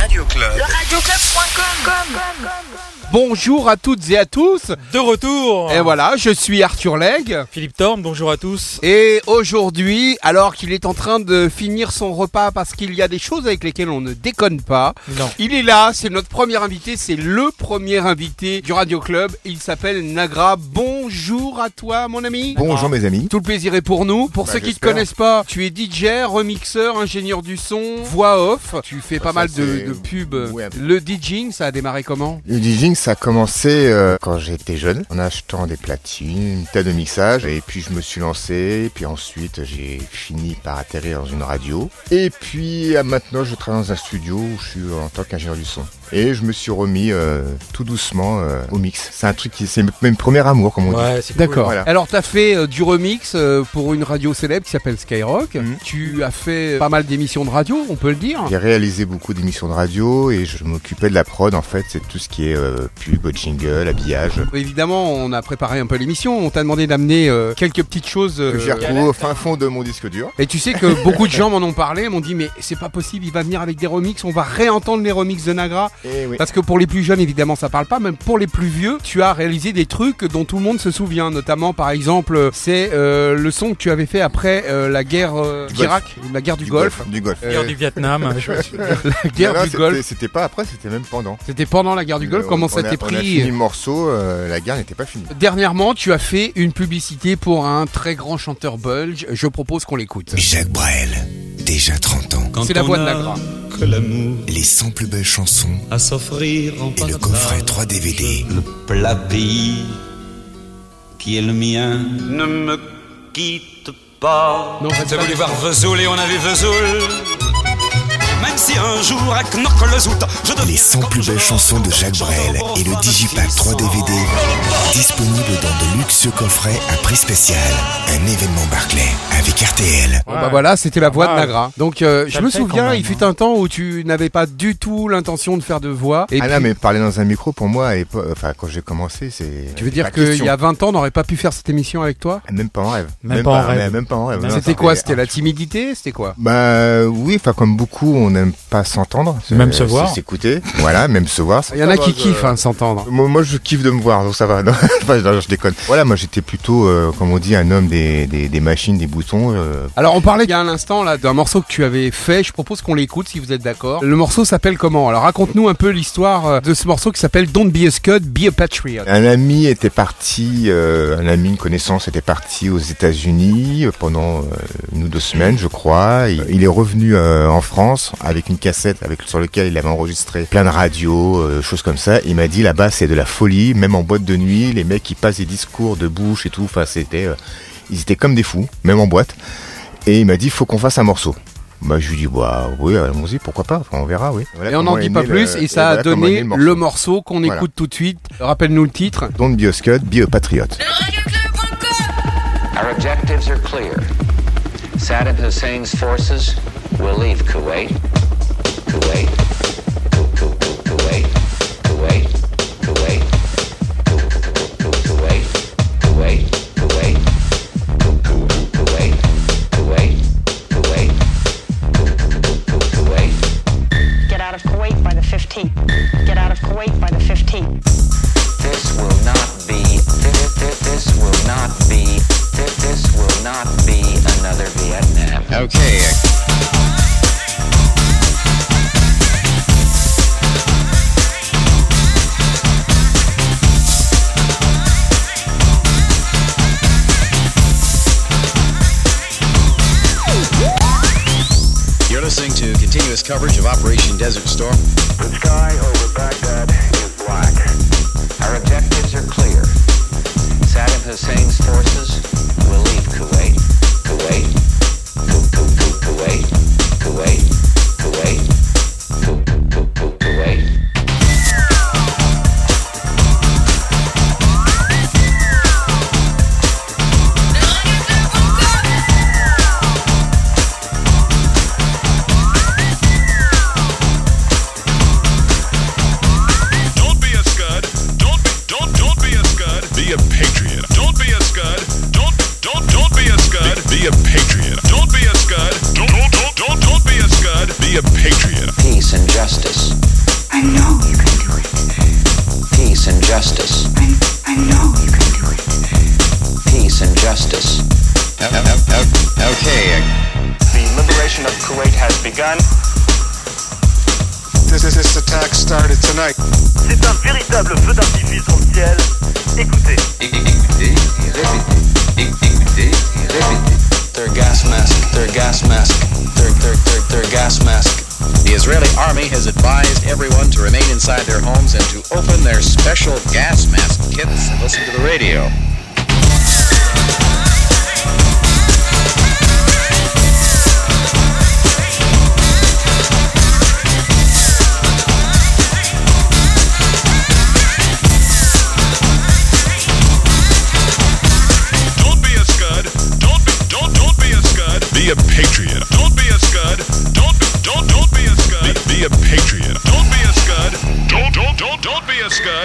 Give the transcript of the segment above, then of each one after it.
Le Radio Club. Le radioclub.com Bonjour à toutes et à tous. De retour Et voilà, je suis Arthur Legge. Philippe Thorne, bonjour à tous. Et aujourd'hui, alors qu'il est en train de finir son repas parce qu'il y a des choses avec lesquelles on ne déconne pas, Non. il est là, c'est notre premier invité, c'est le premier invité du Radio Club. Il s'appelle Nagra. Bonjour à toi, mon ami. Bonjour mes amis. Tout le plaisir est pour nous. Pour Bah, ceux qui te j'espère. connaissent pas, tu es DJ, remixeur, ingénieur du son, voix off. Tu fais pas Ça, mal de, de pubs. Ouais. Le DJing, ça a démarré comment? Le DJing, ça a commencé euh, quand j'étais jeune, en achetant des platines, une table de mixage, et puis je me suis lancé, et puis ensuite j'ai fini par atterrir dans une radio, et puis euh, maintenant je travaille dans un studio où je suis en tant qu'ingénieur du son. Et je me suis remis euh, tout doucement euh, au mix. C'est un truc qui, c'est même premier amour, comme on dit. Ouais, c'est cool. D'accord. Voilà. Alors, tu as fait euh, du remix euh, pour une radio célèbre qui s'appelle Skyrock. Mhm. Tu as fait pas mal d'émissions de radio, on peut le dire. J'ai réalisé beaucoup d'émissions de radio et je m'occupais de la prod en fait, c'est tout ce qui est euh, pub, jingle, habillage. Évidemment, on a préparé un peu l'émission. On t'a demandé d'amener euh, quelques petites choses. euh, que j'ai retrouvé au fin fond de mon disque dur. et tu sais que beaucoup de gens m'en ont parlé, m'ont dit mais c'est pas possible, il va venir avec des remixes, on va réentendre les remixes de Nagra. Et oui. Parce que pour les plus jeunes, évidemment, ça parle pas. Même pour les plus vieux, tu as réalisé des trucs dont tout le monde se souvient. Notamment, par exemple, c'est euh, le son que tu avais fait après euh, la guerre euh, d'Irak, la guerre du, Golfe. Du Golfe. Euh, Guerre du Vietnam. je La guerre Non, non, du c'était- Golfe. C'était pas après, c'était même pendant. C'était pendant la guerre du Golfe. Comment on ça a- t'est On a pris fini le morceau, euh, la guerre n'était pas finie. Dernièrement, tu as fait une publicité pour un très grand chanteur belge. Je propose qu'on l'écoute. Jacques Brel, déjà 30 ans. C'est la voix de l'amour Les 100 plus belles chansons à s'offrir en et le coffret 3 DVD. Le plat pays qui est le mien ne me quitte pas. Non, T'as voulu voir Vesoul et on a vu Vesoul. Même si un jour à Knokke-le-Zout, je deviens Les 100 plus belles chansons de Jacques Brel et le Digipack 3 DVD disponible dans de luxueux coffrets à prix spécial. Un événement Barclay avec RTL. Bon, bah voilà, c'était la voix de mal. Nagra. Donc euh, je me le souviens, il fut hein. un temps où tu n'avais pas du tout l'intention de faire de voix. Et ah puis, non, mais parler dans un micro, pour moi, enfin, quand j'ai commencé, c'est. tu veux dire qu'il y a 20 ans, on n'aurait pas pu faire cette émission avec toi? Même pas en rêve. Même pas en rêve. Même pas en rêve. C'était quoi? C'était la timidité? C'était quoi? Bah oui, enfin comme beaucoup, on n'aime pas s'entendre. C'est- Même se voir. c'est S'écouter. Voilà, même se voir. Il y en a qui kiffent hein, s'entendre. Moi, moi, je kiffe de me voir, donc ça va. Non, enfin, non, je déconne. Voilà, moi, j'étais plutôt, euh, comme on dit, un homme des, des, des machines, des boutons. euh, Alors on parlait il y a un instant là d'un morceau que tu avais fait, je propose qu'on l'écoute si vous êtes d'accord. Le morceau s'appelle comment? Alors raconte-nous un peu l'histoire euh, de ce morceau qui s'appelle Don't Be a Scud, Be a Patriot. Un ami était parti, euh, un ami, une connaissance était parti aux États-Unis pendant euh, une ou deux semaines, je crois. Il, il est revenu euh, en France avec une cassette avec sur laquelle il avait enregistré plein de radios, euh, choses comme ça. Il m'a dit là-bas c'est de la folie, même en boîte de nuit, les mecs qui passent des discours de bouche et tout. Enfin c'était, euh, ils étaient comme des fous, même en boîte. Et il m'a dit faut qu'on fasse un morceau. Bah, je lui dis, bah, oui, allons-y, pourquoi pas, Enfin, on verra, oui. Voilà Et on n'en dit pas le- plus et ça a voilà donné le morceau qu'on Voilà. écoute tout de suite. Rappelle-nous le titre. Don't be a scud, be a patriot. Our objectives are clear. Saddam Hussein's forces will leave Kuwait. Kuwait. Coverage of Operation Desert Storm.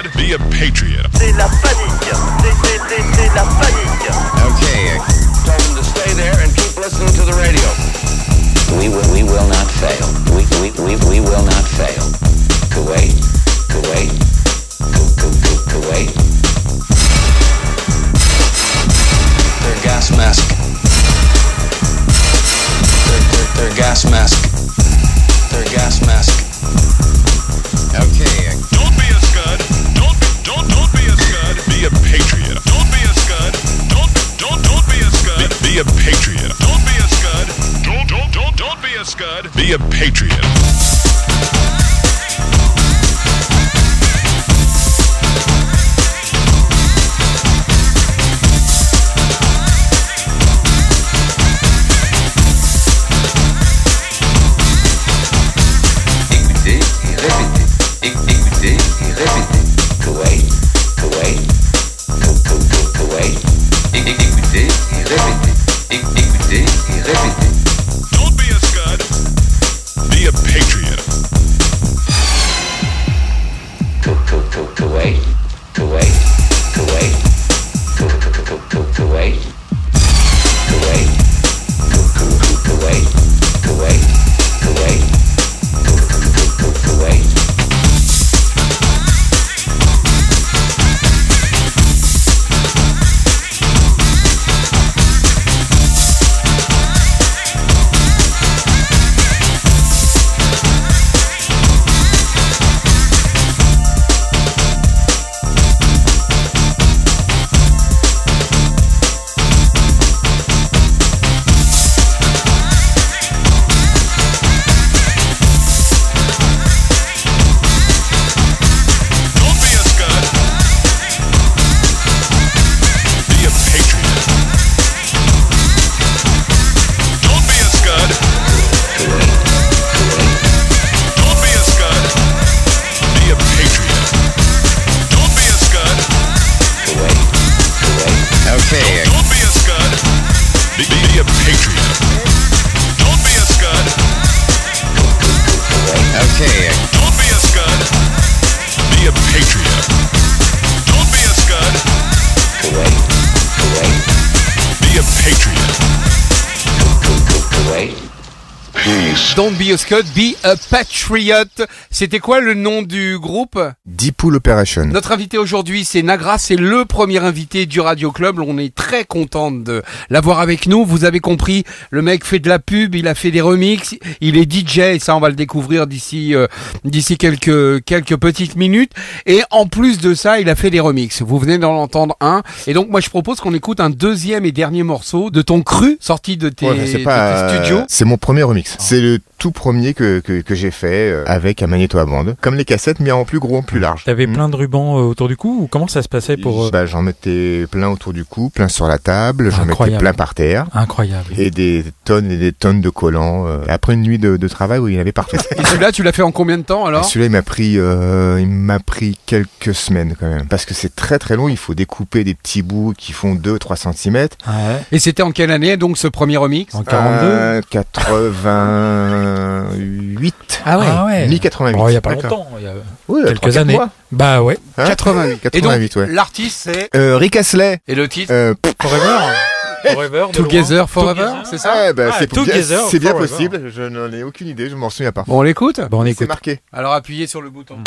Be a. Be a patriot. C'est la panique. C'est, c'est, c'est, c'est la panique. Okay. Tell them to stay there and keep listening to the radio. We will, we will not fail. We, we, we, we will not fail. Kuwait, Kuwait, a patriot. C'était quoi le nom du groupe? Deep Pool Operation. Notre invité aujourd'hui, c'est Nagra, c'est le premier invité du Radio Club. On est très content de l'avoir avec nous. Vous avez compris, le mec fait de la pub, il a fait des remixes, il est DJ, et ça on va le découvrir d'ici euh, d'ici quelques quelques petites minutes. Et en plus de ça, il a fait des remixes. Vous venez d'en entendre un. Et donc moi je propose qu'on écoute un deuxième et dernier morceau de ton cru sorti de tes, Ouais, de tes studios. euh, C'est mon premier remix. C'est le tout premier que, que, que j'ai fait euh, avec un magnéto à bande. Comme les cassettes, mais en plus gros, en plus large. T'avais Mm. plein de rubans euh, autour du cou ou comment ça se passait pour... euh, Bah, j'en mettais plein autour du cou, plein sur la table, j'en mettais plein par terre. Incroyable. Et des tonnes et des tonnes de collants. euh, après une nuit de, de travail où il y en avait partout. Et celui-là, tu l'as fait en combien de temps Et alors? Celui-là, il m'a pris, euh, il m'a pris quelques semaines quand même, parce que c'est très très long. Il faut découper des petits bouts qui font 2-3 cm. Ouais. Et c'était en quelle année donc ce premier remix? En 42 Euh, 88. Ah ouais. Mi-88. Bon, il y a pas longtemps. Il y a Oui, quelques 3-4 années. mois. Bah ouais. Hein 88. Et donc 88, ouais. l'artiste c'est Euh, Rick Astley. et le titre Euh, Forever Forever, Together. Forever, c'est ça Ah, bah, Ah, c'est bien, possible. Je n'en ai aucune idée. Je m'en souviens pas. Bon, on l'écoute Bon, on C'est écoute. marqué. Alors appuyez sur le bouton.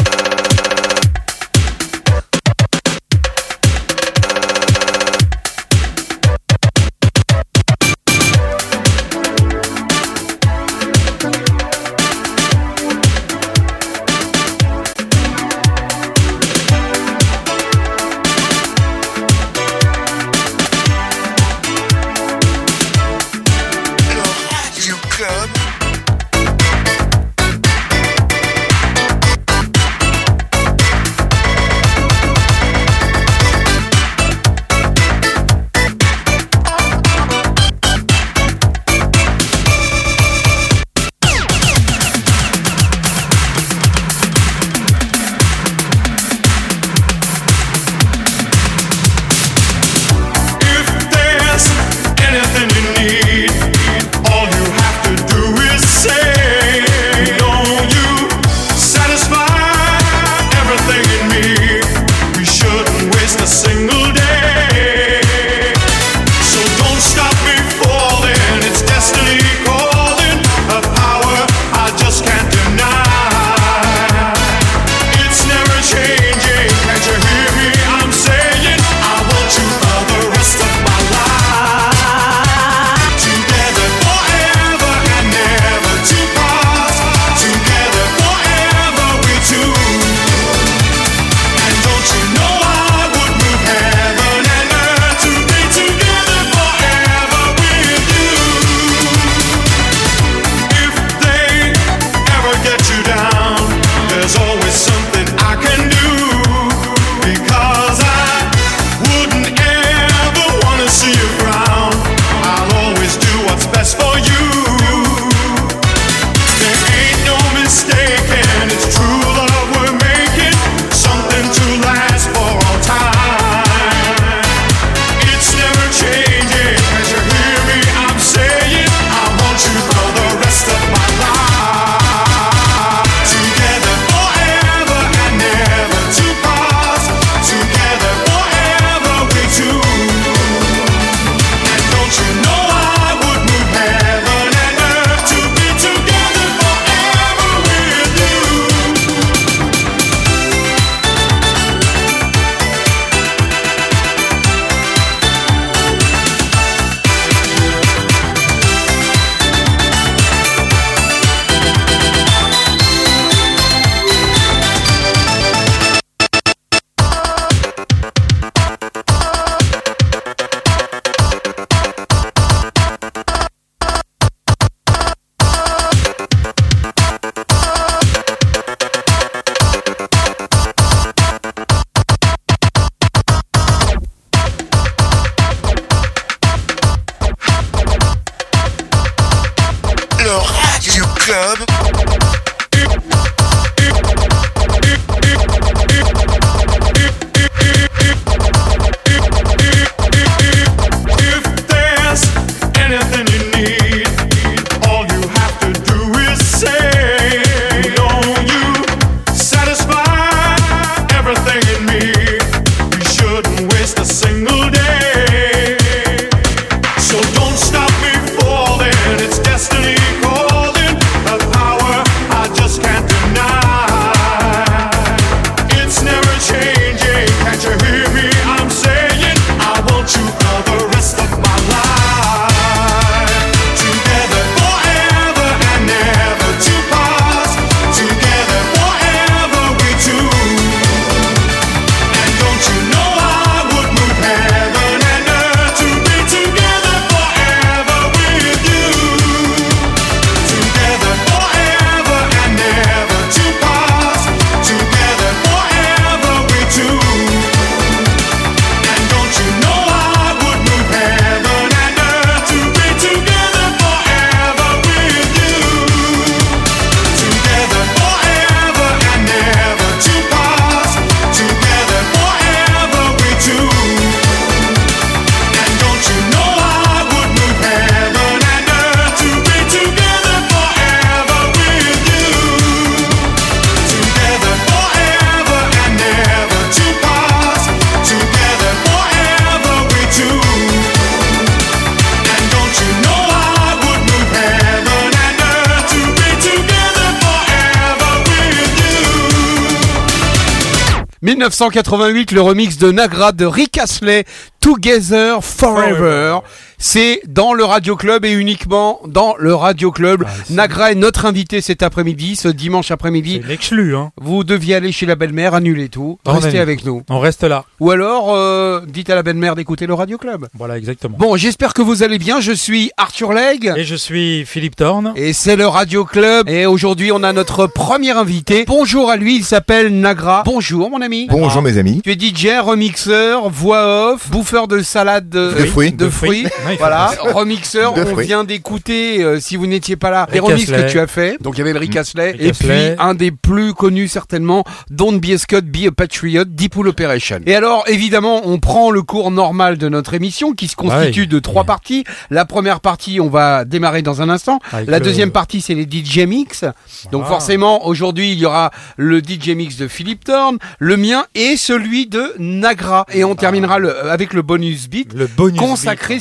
1988, le remix de Nagra de Rick Astley, Together Forever. C'est dans le Radio Club et uniquement dans le Radio Club. Nagra est notre invité cet après-midi, ce dimanche après-midi. L'exclu, hein. Vous deviez aller chez la belle-mère, annuler tout, On restez avec nous. On reste là. Ou alors, euh, dites à la belle-mère d'écouter le Radio Club. Voilà, exactement. Bon, j'espère que vous allez bien. Je suis Arthur Legge. Et je suis Philippe Thorne. Et c'est le Radio Club. Et aujourd'hui, on a notre premier invité. Bonjour à lui, il s'appelle Nagra. Bonjour, mon ami. Bonjour mes amis. Tu es DJ, remixeur, voix off, bouffeur de salade de, De fruits. de De fruits. fruits. Voilà, remixeur. On fruits. vient d'écouter, euh, si vous n'étiez pas là, les Rick remixes que tu as fait. Donc il y avait le Rick Astley. Rick Et Astley. puis un des plus connus certainement, Don't Be a Scot, Be a Patriot, Deepool Operation. Et alors évidemment, on prend le cours normal de notre émission qui se constitue Ouais. de trois parties. La première partie, on va démarrer dans un instant. Avec La le- deuxième partie, c'est les DJ mix. Donc Ah. forcément, aujourd'hui, il y aura le DJ mix de Philippe Thorne, le mien et celui de Nagra. Et on terminera le- avec le bonus beat Le bonus consacré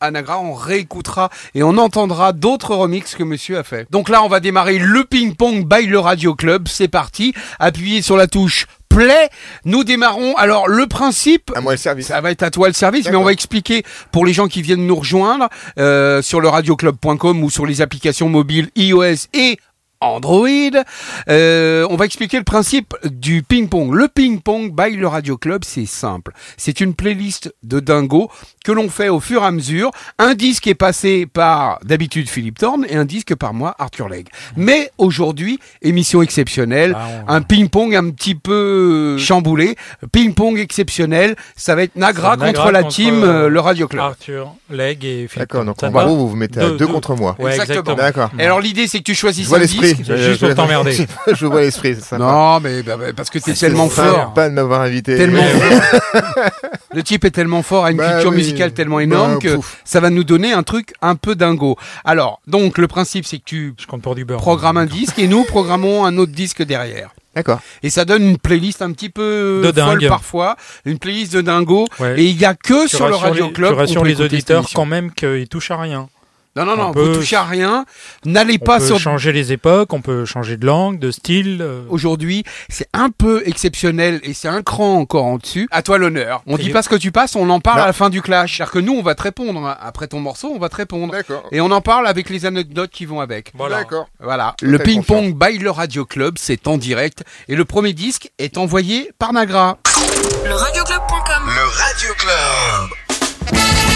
à Nagra. On réécoutera et on entendra d'autres remixes que monsieur a fait. Donc là, on va démarrer le ping-pong by le Radio Club. C'est parti. Appuyez sur la touche play. Nous démarrons. Alors, le principe. À moi le service. Ça va être à toi le service, mais on va expliquer pour les gens qui viennent nous rejoindre euh, sur le radioclub.com ou sur les applications mobiles iOS et Android. Euh, on va expliquer le principe du ping-pong. Le ping-pong by le Radio Club, c'est simple. C'est une playlist de dingo que l'on fait au fur et à mesure. Un disque est passé par d'habitude Philippe Thorne et un disque par moi Arthur Legge. Mais aujourd'hui, émission exceptionnelle, Ah, un ping-pong un petit peu chamboulé, ping-pong exceptionnel. Ça va être Nagra Nagra contre la contre, team euh, le Radio Club. Arthur, Leg et Philippe. D'accord, donc en gros vous vous mettez à deux, contre moi. Ouais, exactement. D'accord. Et alors l'idée c'est que tu choisisses un disque. Juste pour t'emmerder. Je vois l'esprit, c'est sympa. Non, mais bah, bah, parce que t'es C'est tellement fort. Pas de m'avoir invité. Tellement fort. Le type est tellement fort, a une Bah culture oui. musicale tellement énorme Bah, que pouf. ça va nous donner un truc un peu dingo. Alors, donc le principe c'est que tu Je compte pour du beurre. programmes un disque et nous programmons un autre disque derrière. D'accord. Et ça donne une playlist un petit peu De folle parfois, une playlist de dingo. Ouais. Et il y a que Tu sur le Radio Club. Rassures peut les auditeurs quand même qu'ils touchent à rien. Non, non, non, On vous peut- touchez à rien. N'allez On pas peut sur changer les époques, on peut changer de langue, de style. euh, aujourd'hui, c'est un peu exceptionnel et c'est un cran encore en dessus. À toi l'honneur. On Et- dit pas ce que tu passes, on en parle Non. à la fin du clash. C'est-à-dire que nous, on va te répondre. hein. Après ton morceau, on va te répondre. D'accord. Et on en parle avec les anecdotes qui vont avec. Voilà. D'accord. Voilà. Je Le ping-pong by le Radio Club, c'est en direct. Et le premier disque est envoyé par Nagra. Le radioclub.com Le Radio Club.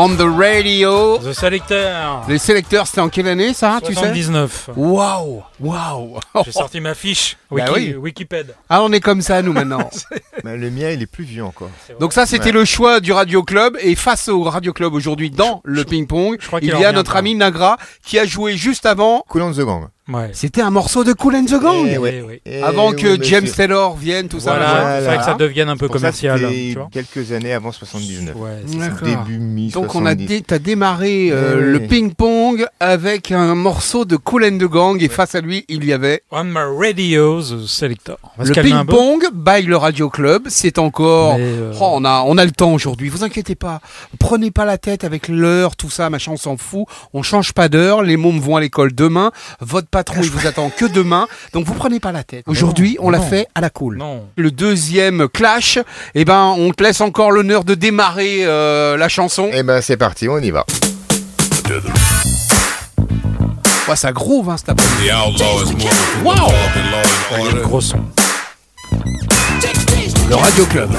On the radio. The Selector. Les sélecteurs, c'était en quelle année ça, tu sais 79. Waouh, waouh. J'ai sorti ma fiche. Bah Wiki, oui. Wikipédia. Ah, on est comme ça nous maintenant. Le mien, il est plus vieux encore. Donc ça, c'était Ouais. le choix du Radio Club. Et face au Radio Club aujourd'hui dans le ping-pong, il y a notre ami Nagra qui a joué juste avant. Cool on the Gang. Ouais. C'était un morceau de Cool and the Gang. Eh ouais. Eh Avant que. James Taylor vienne, tout ça. Voilà, il fallait que ça devienne un peu ça, commercial. tu vois. quelques années avant 79. Ouais, c'est ça. D'accord. Début mi Donc on a dé- t'as démarré euh, Eh le ping-pong avec un morceau de Cool and the Gang et face à lui il y avait On my radio, The Selector. Le ping-pong by le Radio Club. C'est encore. Euh, Oh, on a on a le temps aujourd'hui. Vous inquiétez pas. Prenez pas la tête avec l'heure, tout ça, machin. On s'en fout. On change pas d'heure. Les mômes vont à l'école demain. Votre patron il vous attend que demain. Donc vous prenez pas la tête. Aujourd'hui on l'a fait à la cool. Non. Le deuxième clash. Eh ben on te laisse encore l'honneur de démarrer euh, la chanson. Eh ben c'est parti, on y va. Ouais, ça groove hein, cet après The outlaw is moving through Wow. Il y a le gros son. Le Radio Club.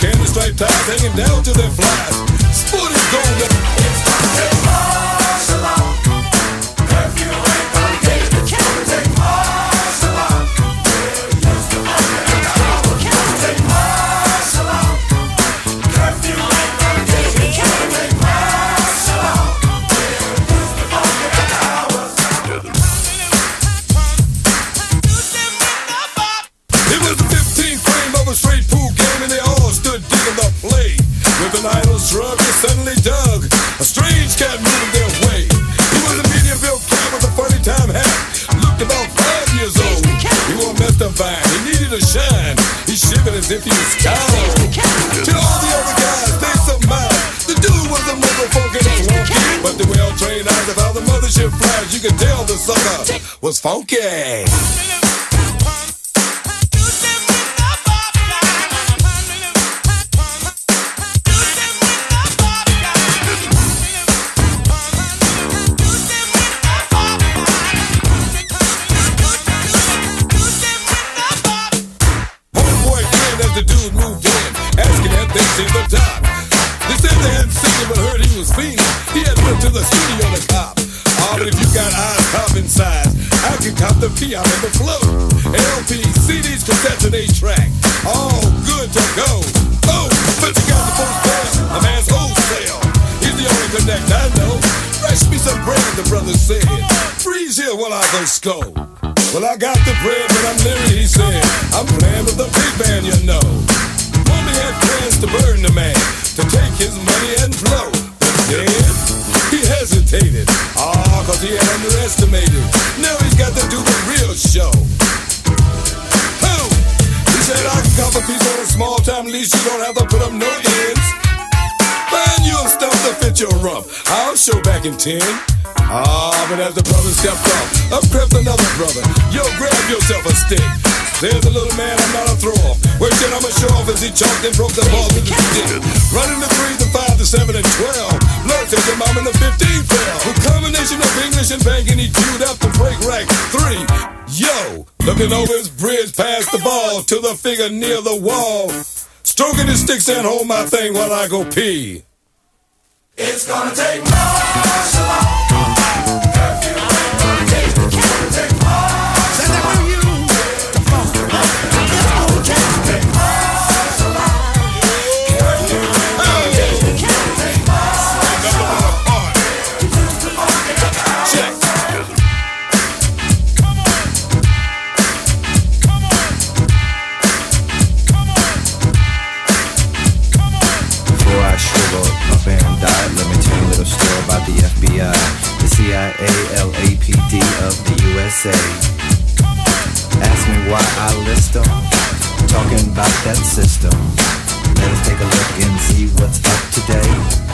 Candy stripe ties hanging down to their flies. Spooty gold. Figure near the wall. Stroking his sticks and hold my thing while I go pee. Them. Talking about that system. Let us take a look and see what's up today.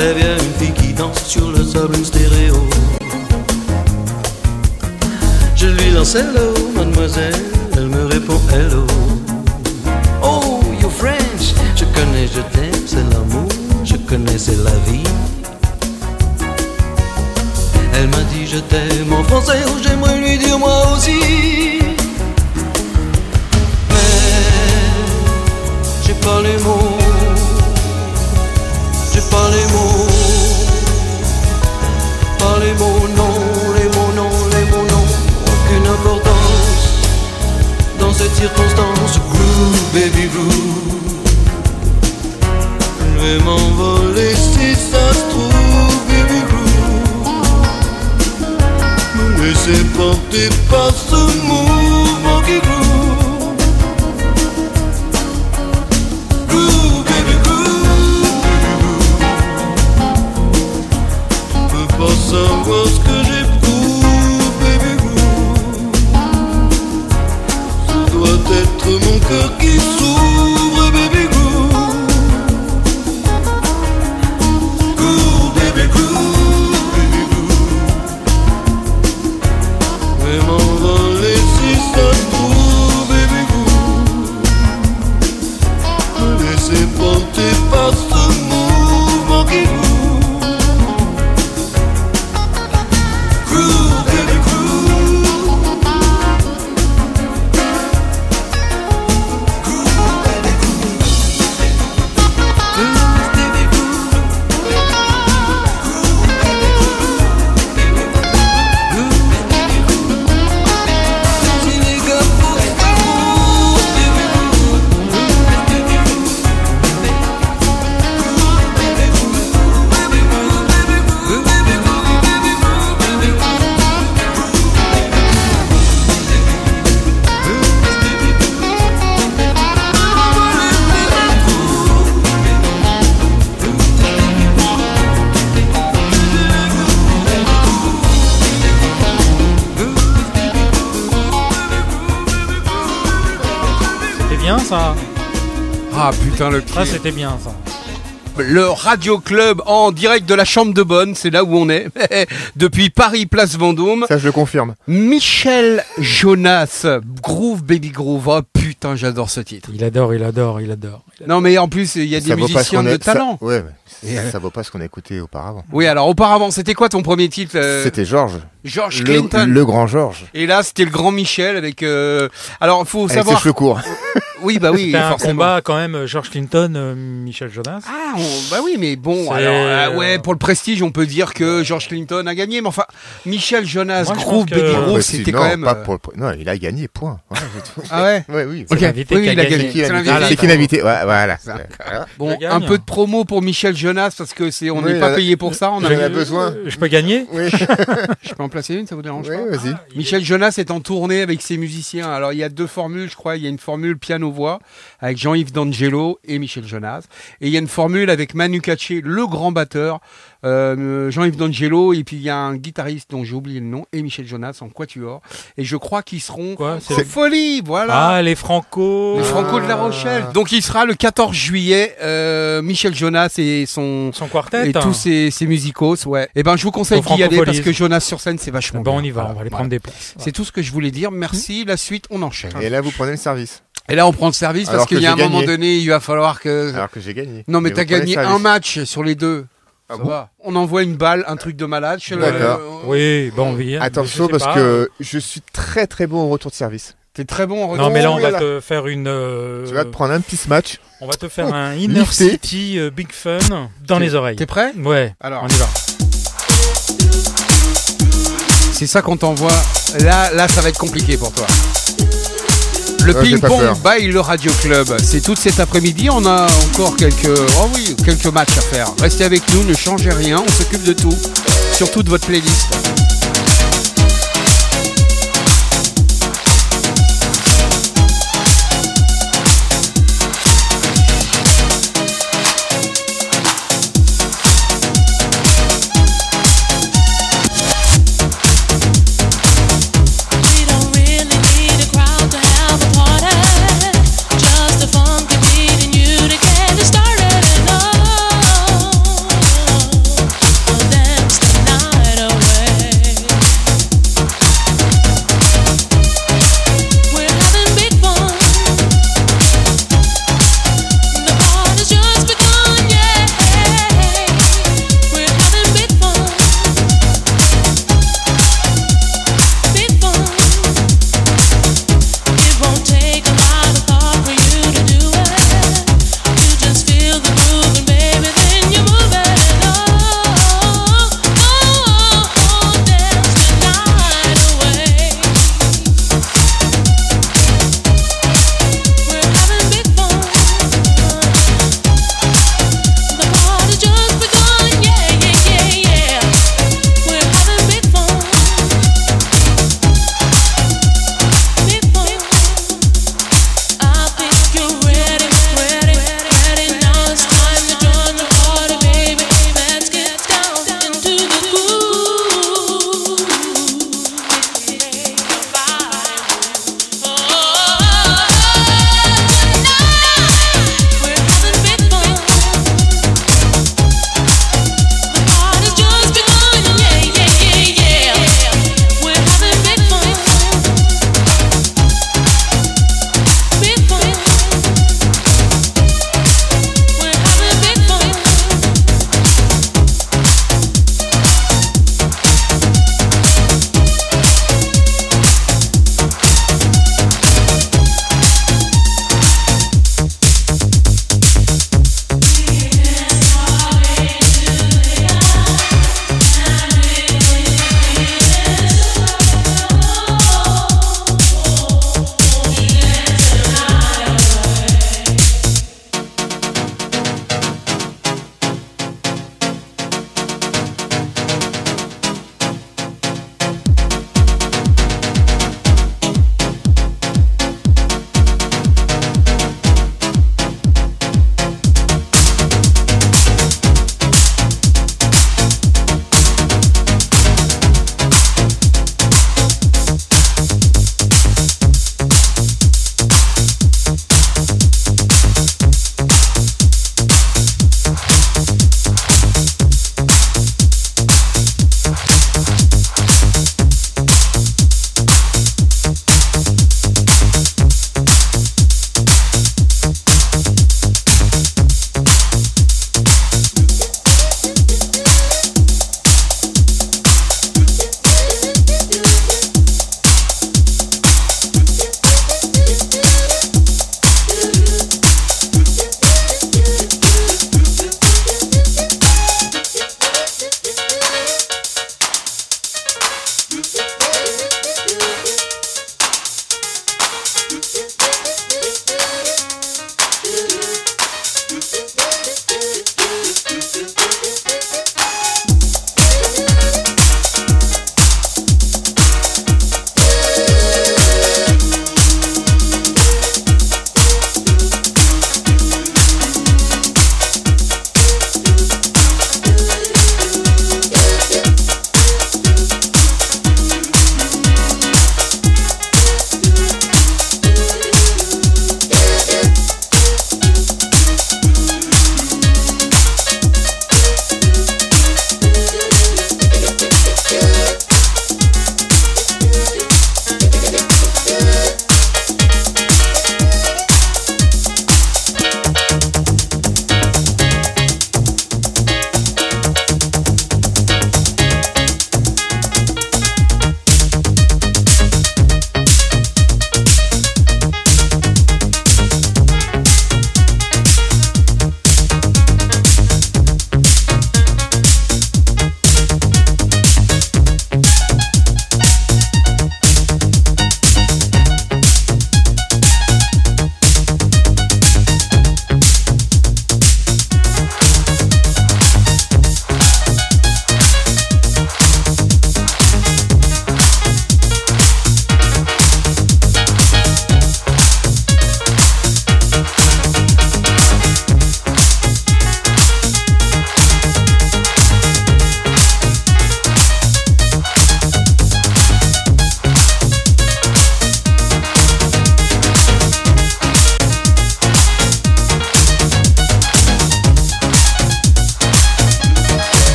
Lève, y a une fille qui danse sur le sable, une stéréo. Je lui lance hello, mademoiselle, elle me répond hello. Oh, you're French, je connais, je t'aime, c'est l'amour, je connais, c'est la vie. Elle m'a dit je t'aime en français, oh, j'aimerais lui dire moi aussi. Mais j'ai pas les mots, dans cette circonstance. Groove, baby groove. Je vais m'envoler si ça se trouve, baby groove. Me laisser porter par ce mouvement qui groove. Groove, baby groove. Tu peux pas savoir être mon bien ça. Ah putain le pied. Ça c'était bien ça. Le Radio Club en direct de la Chambre de Bonne, c'est là où on est, depuis Paris, place Vendôme. Ça, je le confirme. Michel Jonas, Groove Baby Groove. Oh putain, j'adore ce titre. Il adore, il adore, il adore. Non mais en plus, il y a des Ça vaut pas ce musiciens qu'on a- de talent. Ça, ouais, mais euh, ça vaut pas ce qu'on a écouté auparavant. Oui, alors auparavant, c'était quoi ton premier titre euh, C'était Georges. George Le- Clinton. Le grand Georges. Et là, c'était le grand Michel avec. euh, Alors, faut Avec savoir. ses cheveux courts. Oui, bah oui, C'était un forcément. combat quand même George Clinton, euh, Michel Jonas. Ah, on- bah oui, mais bon, alors, euh, ouais, pour le prestige, on peut dire que George Clinton a gagné, mais enfin, Michel Jonas, Moi, je Groove pense que- Ah, c'était quand même. pas euh, pour le pre- Non, il a gagné, point. Voilà, c'est tout. Ah ouais Ouais, oui. Ok, C'est l'invité oui, qui a il a gagné. gagné. C'est l'invité. C'est qui l'invité Ouais, Voilà. Voilà. Bon, gagne. un peu de promo pour Michel Jonas parce que c'est, on n'est Oui, pas euh, payé pour ça. On a, j'en ai besoin. Je peux gagner? Oui, je peux en placer une, ça vous dérange oui pas? vas-y. Michel Jonas est en tournée avec ses musiciens. Alors il y a deux formules, je crois. Il y a une formule piano piano-voix avec Jean-Yves D'Angelo et Michel Jonas. Et il y a une formule avec Manu Katché, le grand batteur, euh, Jean-Yves D'Angelo, et puis il y a un guitariste dont j'ai oublié le nom, et Michel Jonas en quatuor. Et je crois qu'ils seront c'est folie, voilà. Ah, les Franco. Les Franco de La Rochelle. Donc il sera le 14 juillet, euh, Michel Jonas et son, Son quartet, et hein. tous ses, ses musicos, ouais. Et ben je vous conseille d'y aller parce que Jonas sur scène c'est vachement Eh ben, on y va, Voilà, on va aller voilà. prendre des places. C'est tout ce que je voulais dire. Merci. La suite, on enchaîne. Et là, vous prenez le service. Et là, on prend le service Alors parce qu'il y a un moment donné, il va falloir que. Alors que j'ai gagné. Non, mais Mais t'as gagné un match sur les deux. Ah Ça bon va. On envoie une balle, un truc de malade. le- D'accord. Oui, bon, hein, Attention parce pas. que je suis très très bon au retour de service. T'es très bon en retour. Non, mais là, on Oh va là te faire une. euh, Tu vas te prendre un petit match. On va te faire un Inner Lifté. City euh, Big Fun dans les oreilles. T'es prêt? Ouais. Alors. On y va. C'est ça qu'on t'envoie. Là, là, ça va être compliqué pour toi. Le Ah, ping-pong by le Radio Club. C'est tout cet après-midi. On a encore quelques, oh oui, quelques matchs à faire. Restez avec nous, ne changez rien. On s'occupe de tout. Surtout de votre playlist.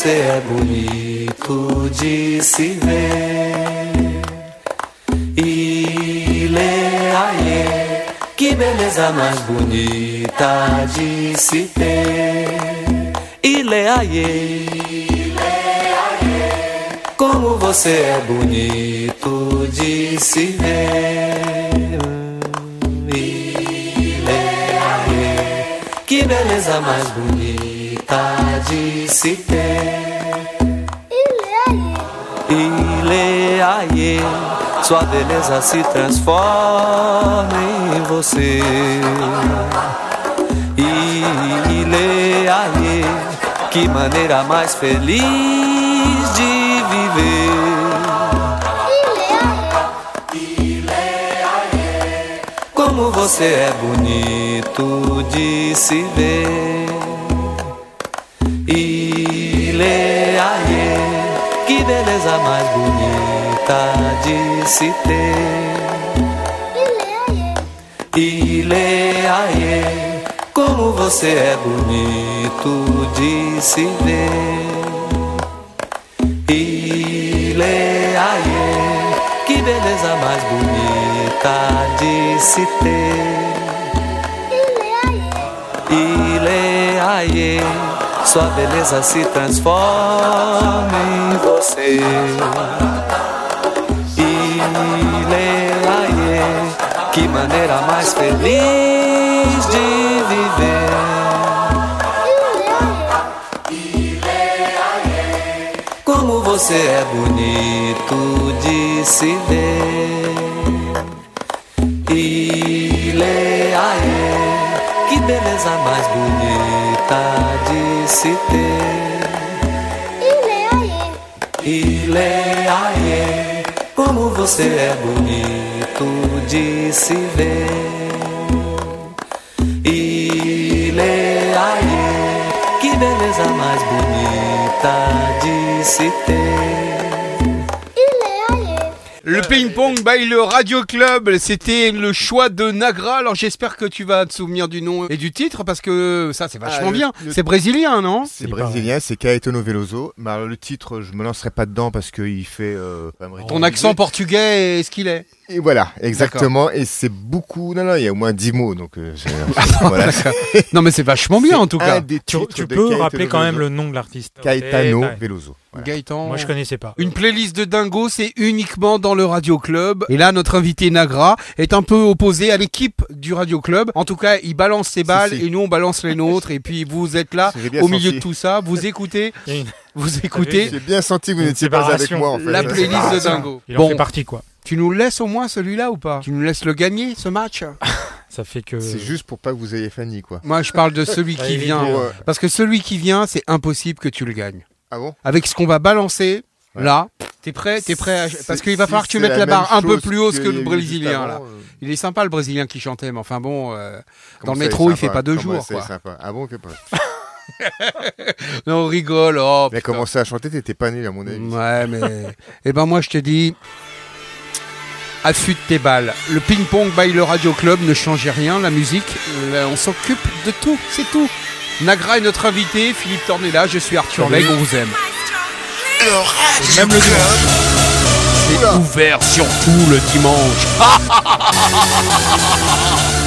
Você é bonito de se ver. Ile, aie, que beleza mais bonita de se ter. Ile, aie, como você é bonito de se ver. Ile, aie, que beleza mais bonita de se ter. Ile, aie, sua beleza se transforma em você. Ile, aie, que maneira mais feliz de viver. Como você é bonito de se ver. De se ter. Ile, aie, como você é bonito de se ver. Ile, aie, que beleza mais bonita de se ter. Ile, aie, sua beleza se transforma em você. Que maneira mais feliz de viver. Como você é bonito de se ver. Ile, aie, que beleza mais bonita de se ter. Ile, aie, como você é bonito de se ver. Ping-pong by le Radio Club, c'était le choix de Nagra. Alors j'espère que tu vas te souvenir du nom et du titre parce que ça c'est vachement Ah, le- bien. le- C'est brésilien, non? C'est brésilien, c'est Caetano Veloso. Mais alors, le titre, je me lancerai pas dedans parce qu'il fait. euh, Ton accent portugais est ce qu'il est. Et voilà, exactement. Et c'est beaucoup. Non, non, il y a au moins 10 mots. Donc, euh, Ah, voilà. non mais c'est vachement bien en tout cas. Tu, tu peux rappeler quand même le nom de l'artiste Caetano Veloso. Voilà. Gaëtan. Moi je connaissais pas. Une playlist de dingo, c'est uniquement dans le Radio Club. Et là, notre invité Nagra est un peu opposé à l'équipe du Radio Club. En tout cas, il balance ses balles si. et nous on balance les nôtres. Et puis vous êtes là au milieu senti. de tout ça, vous écoutez, vous écoutez J'ai bien senti que vous n'étiez pas avec moi, en fait. la playlist de dingo. Il en fait partie quoi. tu nous laisses au moins celui-là ou pas? Tu nous laisses le gagner ce match? Ça fait que. C'est juste pour pas que vous ayez Fanny, quoi. Moi, je parle de celui qui vient. Parce que celui qui vient, c'est impossible que tu le gagnes. Ah bon Avec ce qu'on va balancer, Ouais. là, t'es prêt, t'es prêt à... Parce qu'il va si falloir que tu mettes la la barre un peu plus haut que le brésilien, là. euh, Il est sympa, le brésilien qui chantait, mais enfin bon, euh, dans le métro, il fait pas deux Comment jours, quoi. sympa. Ah bon, que pas. Non, on rigole, oh, Il a putain. commencé à chanter, t'étais pas né, à mon avis. Ouais, mais... eh ben moi, je te dis... Affûte tes balles. Le ping-pong by le Radio Club ne changeait rien, la musique. on s'occupe de tout, c'est tout. Nagra est notre invité, Philippe Tornella, je suis Arthur. Legge, on vous aime. Le Même le Club. C'est ouvert surtout le dimanche.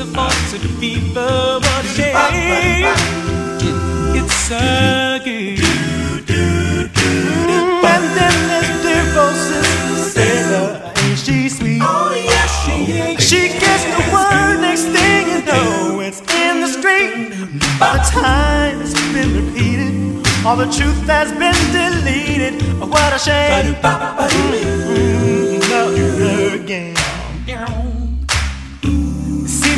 a case of fever. What a shame! It's a game. And then there's dear sister Sarah, ain't she sweet? Oh yes, she is. She gets the word next thing you know, it's in the street. By the time it's been repeated, all the truth has been deleted. Oh, what a shame. Mm, Love her again.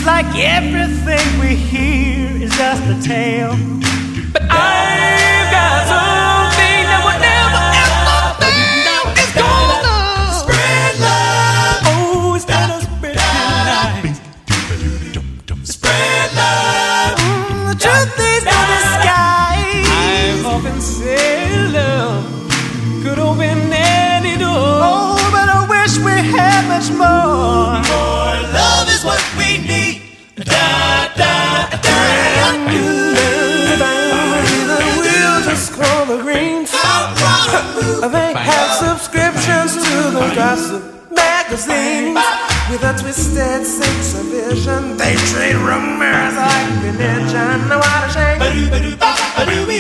Seems like everything we hear is just a tale. But I've got something that would never ever fail. It's gonna spread love. Oh, it's gonna spread light. Spread love. Mm, the truth is in the sky. I've often said love could open any door. Oh, but I wish we had much more. To the magazines. With a twisted sense of vision, they trade rumors like religion. What a shame.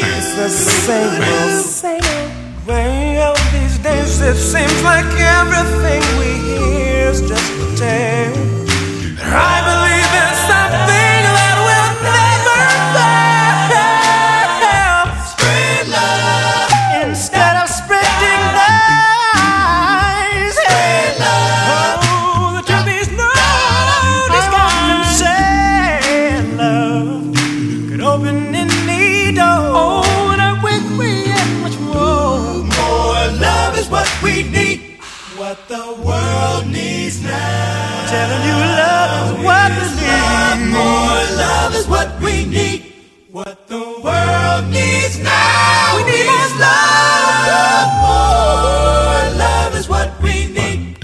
It's the same old, same old way of these days. It seems like everything we hear is just a tale. I believe Telling you love is what we need. More love is what we need. What the world needs now. We need more love. More love is what we need.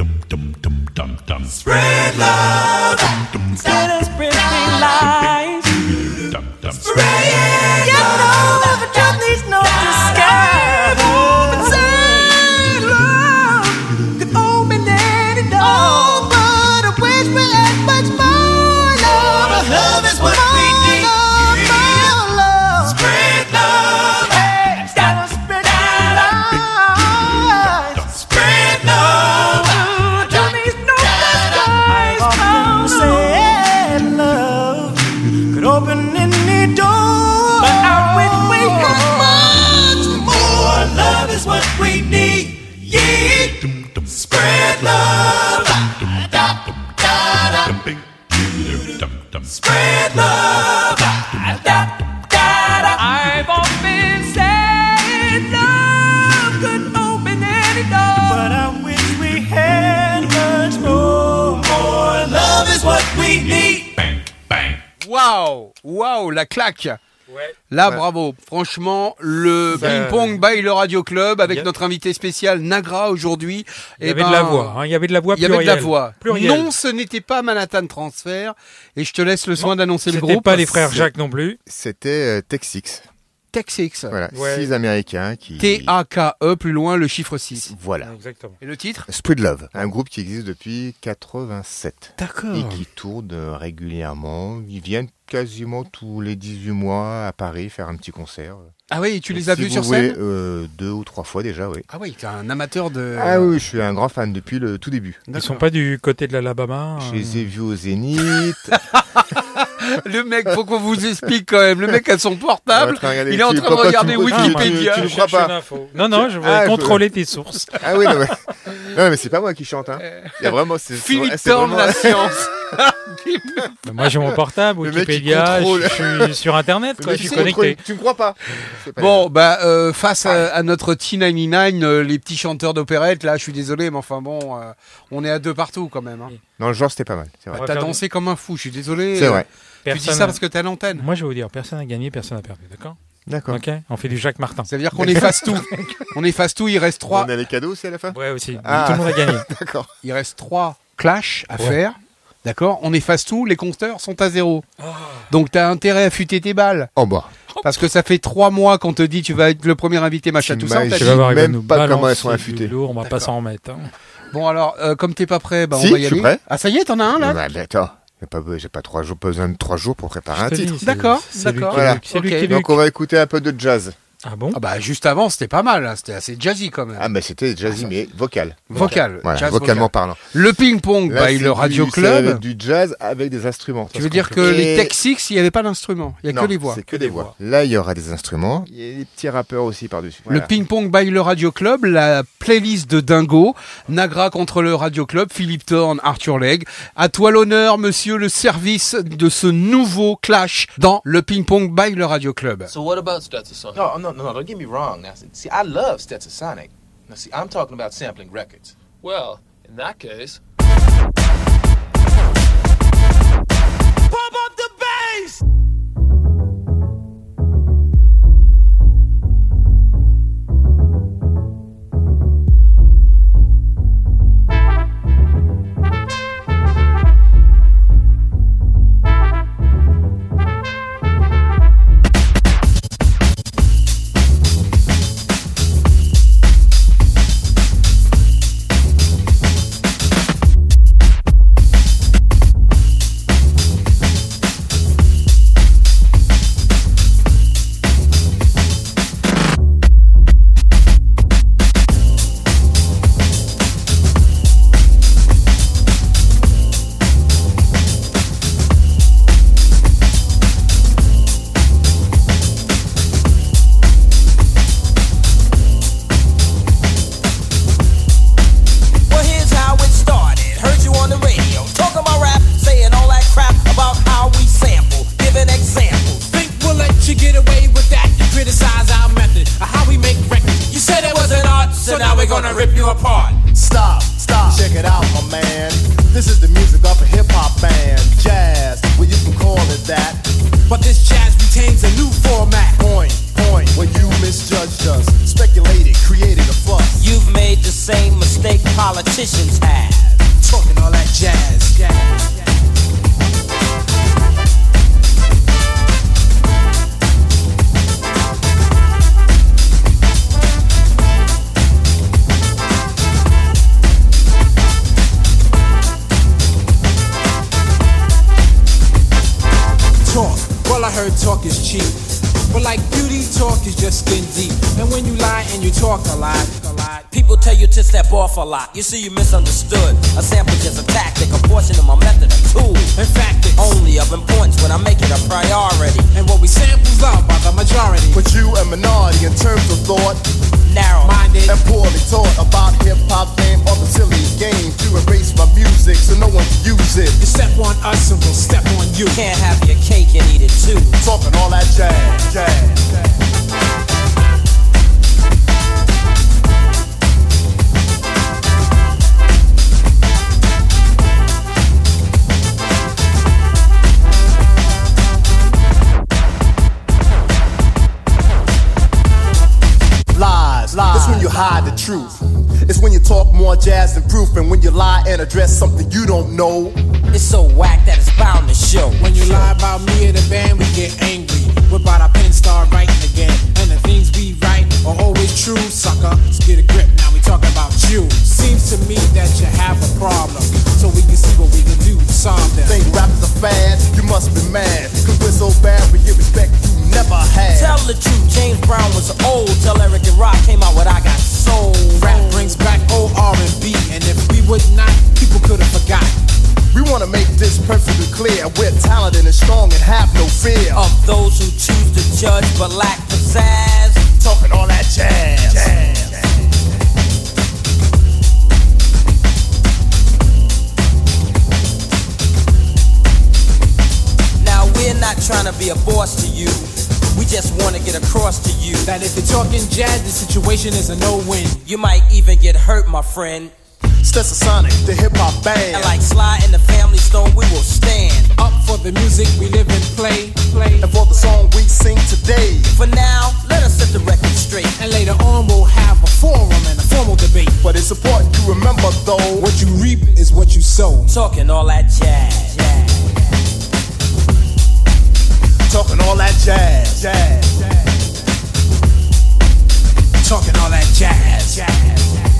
Spread love instead la claque Là, bravo. Franchement, le Ça- ping-pong by le Radio Club avec a- notre invité spécial Nagra aujourd'hui. Il y Eh avait ben, de la voix, hein, il y avait de la voix Il y avait de la voix. Plurielle. Non, ce n'était pas Manhattan Transfer. Et je te laisse le soin d'annoncer le C'était groupe. pas les frères Jacques non plus. C'était euh, Texix. Texix. Voilà, Ouais. six Américains qui. T-A-K-E, plus loin, le chiffre 6. Voilà. Exactement. Et le titre? Spread Love, un groupe qui existe depuis 87. D'accord. Et qui tourne euh, régulièrement. Ils viennent quasiment tous les 18 mois à Paris faire un petit concert. Ah oui, tu les as vus sur voulez, scène euh, Deux ou trois fois déjà, oui. Ah oui, t'es un amateur de... Ah oui, je suis un grand fan depuis le tout début. Ils sont pas du côté de l'Alabama. Je les ai vus au Zénith. Le mec, faut qu'on vous explique quand même. Le mec a son portable. Il est en train de regarder- Il est en tu- train de pourquoi tu regarder me- Wikipédia. tu- ne crois pas. une info. Non, non, je vais Ah, je- contrôler tes sources. Ah oui, non, mais, non, mais c'est pas moi qui chante. Hein. Il y a vraiment. c'est- Philippe c'est Thorne, vraiment- la science. Moi, j'ai mon portable, Le mec qui Wikipédia, je suis sur Internet, quoi, je suis connecté. contrôle. Tu me crois pas Bon, bah, euh, face à, à notre T99, euh, les petits chanteurs d'opérette, là, je suis désolé, mais enfin bon, euh, on est à deux partout quand même. Non, le genre, c'était pas mal. C'est vrai. Bah, T'as dansé comme un fou, je suis désolé. C'est vrai. Tu dis Personne ça parce que t'es à l'antenne. Moi, je vais vous dire, personne n'a gagné, personne n'a perdu, d'accord D'accord. Ok On fait du Jacques Martin. Ça veut dire qu'on efface tout. On efface tout, il reste trois. On a les cadeaux aussi à la fin Ouais, aussi. Ah. Tout le monde a gagné. D'accord. Il reste trois clashs à Ouais. faire. d'accord, on efface tout, les compteurs sont à zéro. Donc t'as intérêt à futer tes balles. Oh bah. Parce que ça fait trois mois qu'on te dit tu vas être le premier invité, machin, tout ça. il va même pas comment elles sont affûtées. lourd, on va pas s'en remettre. hein. Bon alors, euh, comme t'es pas prêt, bah, Si, on va y je suis aller. prêt. Ah ça y est, t'en as un là? Bah, bah, attends, j'ai pas, j'ai pas trois jours, besoin de trois jours pour préparer un titre. D'accord, d'accord. Voilà. C'est lui Ok. qui est Donc on va écouter un peu de jazz. Ah bon? Ah bah juste avant, c'était pas mal, hein, c'était assez jazzy quand même. Ah mais c'était jazzy mais vocal. Vocal, Voilà, jazz vocalement vocal. parlant. Le ping-pong by le du- Radio Club. du jazz avec des instruments. Tu veux dire que Et- les Tech Six, il n'y avait pas d'instrument, il y a Non, que les voix. C'est que des voix. Là, il y aura des instruments. Il y a des petits rappeurs aussi par-dessus. Le ping-pong by le Radio Club, la playlist de Dingo, Nagra contre le Radio Club, Philippe Thorne, Arthur Legge. À toi l'honneur, monsieur, le service de ce nouveau clash dans le ping-pong by le Radio Club. So what about? No, no, no, no. Don't get me wrong. Now, see, I love Stetsasonic. Now, see, I'm talking about sampling records. Well, in that case. Pump up the bass! Must be mad. Cause we're so bad, we get respect you never had. Tell the truth, James Brown was old. Tell Eric and Rock came out with I Got Soul. Rap brings back old R&B, and if we would not, people could have forgotten. We wanna make this perfectly clear. We're talented and strong and have no fear. Of those who choose to judge but lack pizzazz. Talking all that jazz. jazz. That if you're talking jazz, the situation is a no-win. You might even get hurt, my friend. Stetsasonic, the hip hop band. And like Sly and the Family Stone, we will stand up for the music we live and play, play, and for the song we sing today. For now, let us set the record straight, and later on we'll have a forum and a formal debate. But it's important to remember though, what you reap is what you sow. Talking all that jazz. jazz. Talking all that jazz. jazz. jazz talking all that jazz, jazz.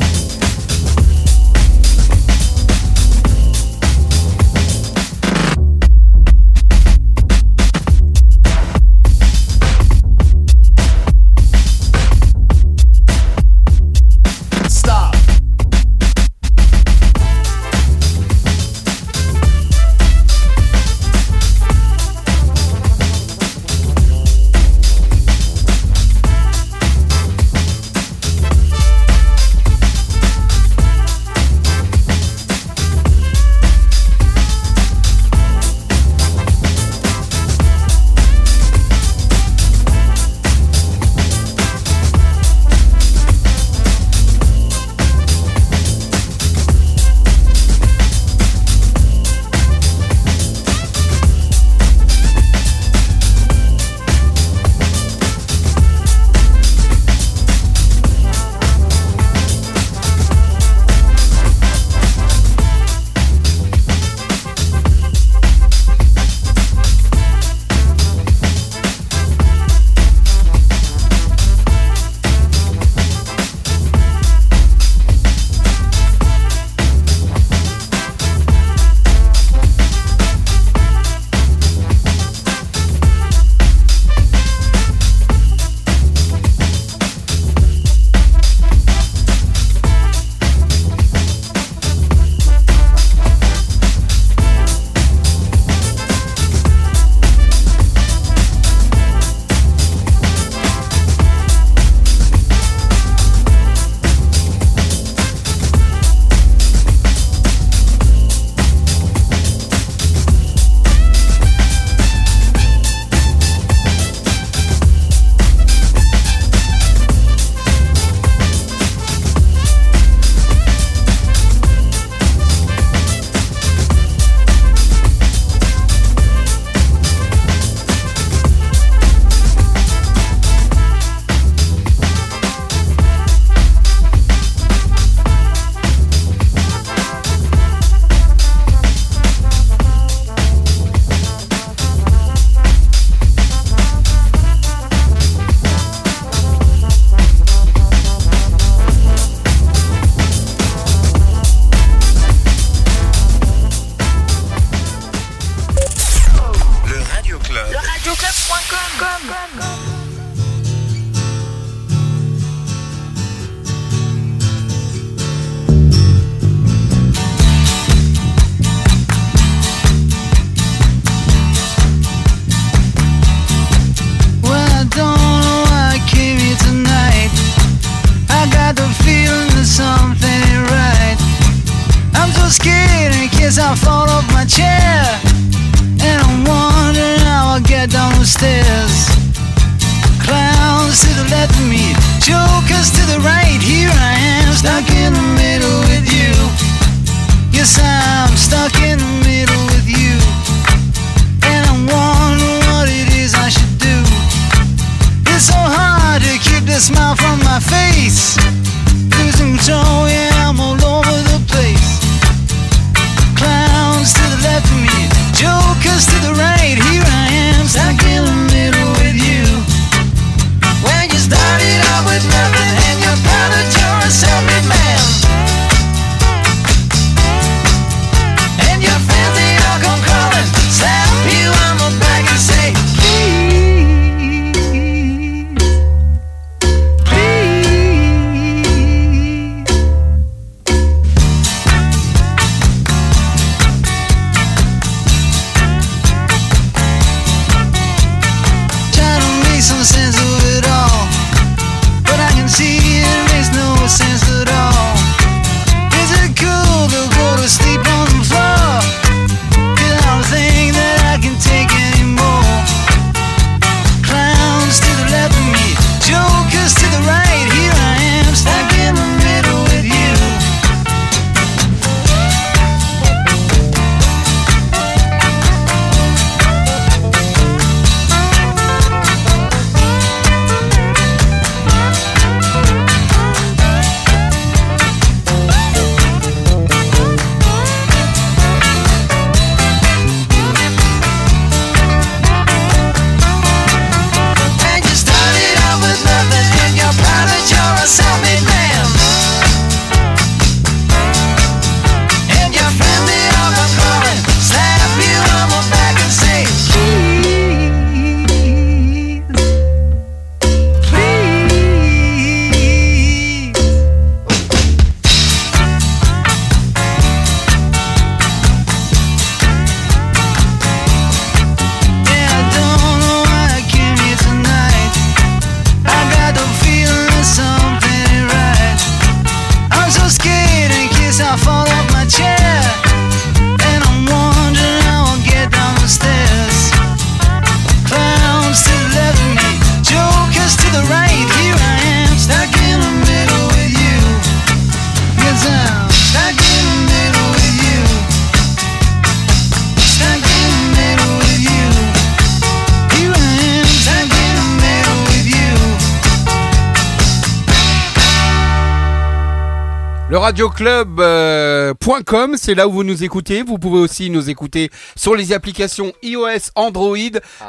radioclub.com, c'est là où vous nous écoutez. Vous pouvez aussi nous écouter sur les applications iOS, Android.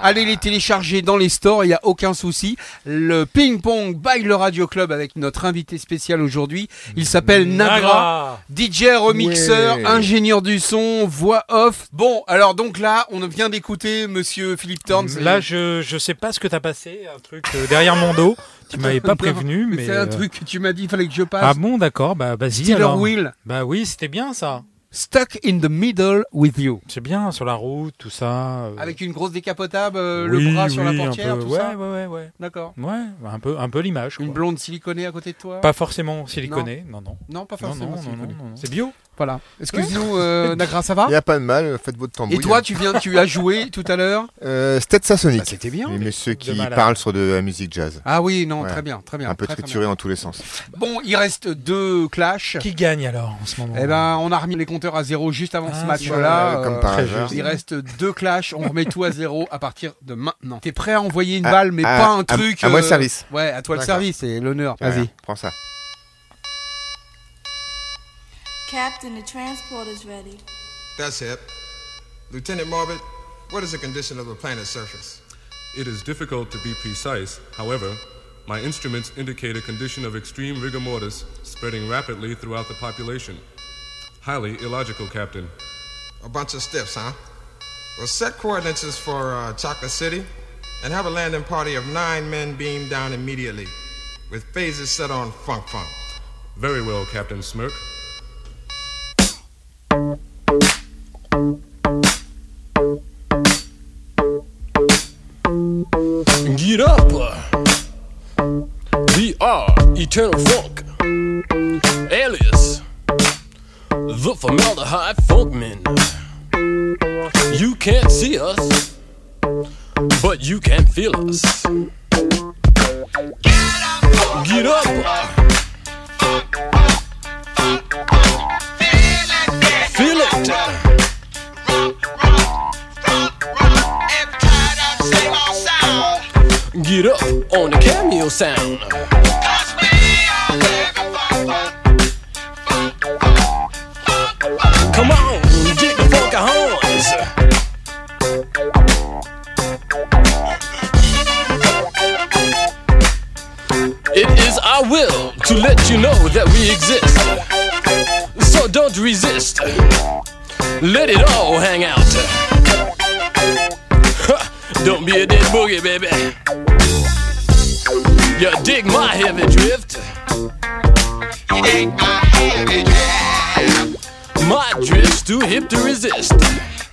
Allez les télécharger dans les stores, il n'y a aucun souci. Le ping pong by le Radio Club avec notre invité spécial aujourd'hui. Il s'appelle Nagra, DJ, remixeur, Ouais. ingénieur du son, voix off. Bon, alors donc là, on vient d'écouter Monsieur Philippe Thorne. Là, je, je sais pas ce que t'as passé, un truc euh, derrière mon dos. Tu m'avais pas prévenu, mais. c'est un euh, truc que tu m'as dit, il fallait que je passe. Ah bon, d'accord, bah vas-y. Alors. Wheel. Bah oui, c'était bien ça. Stuck in the middle with you. C'est bien, sur la route, tout ça. euh, Avec une grosse décapotable, euh, oui, le bras sur la portière, peu, tout ouais, ça. Ouais, ouais, ouais. D'accord. Ouais, un peu, un peu l'image. Une blonde siliconée à côté de toi Pas forcément siliconée, non, non. Non, pas forcément non, non, non, non. C'est bio. Voilà. Excuse-nous, euh, Nagra, ça va Il n'y a pas de mal, faites votre tambouille. Et toi, tu viens, tu as joué tout à l'heure euh, Stetsa Sonic. Bah, c'était bien. Les messieurs qui malade. parlent sur de la musique jazz. Ah oui, non, Ouais. très bien, très bien. Un peu très, très trituré bien. dans tous les sens. Bon, il reste deux clashs. Qui gagne alors en ce moment? Eh ben, on a remis les compteurs à zéro juste avant ce Ah, match-là. comme par hasard. Il reste deux clashs. On remet tout à zéro à partir de maintenant. T'es prêt à envoyer une Ah, balle, mais ah, pas un à- truc. à moi le euh, service. Ouais, à toi le service, c'est l'honneur. Vas-y. Prends ça. Captain, the transport is ready. That's it. Lieutenant Morbid, what is the condition of the planet's surface? It is difficult to be precise. However, my instruments indicate a condition of extreme rigor mortis spreading rapidly throughout the population. Highly illogical, Captain. A bunch of stiffs, huh? Well, set coordinates for uh, Chocolate City and have a landing party of nine men beam down immediately with phases set on Funk Funk. Very well, Captain Smirk. Eternal Funk, alias the Formaldehyde Funkmen. You can't see us, but you can feel us. Get up! Feel it! Get up on the cameo sound. Come on, get the funky horns. It is our will to let you know that we exist. So don't resist. Let it all hang out. Don't be a dead boogie, baby. You dig my heavy drift. You dig my heavy drift. My drift's too hip to resist.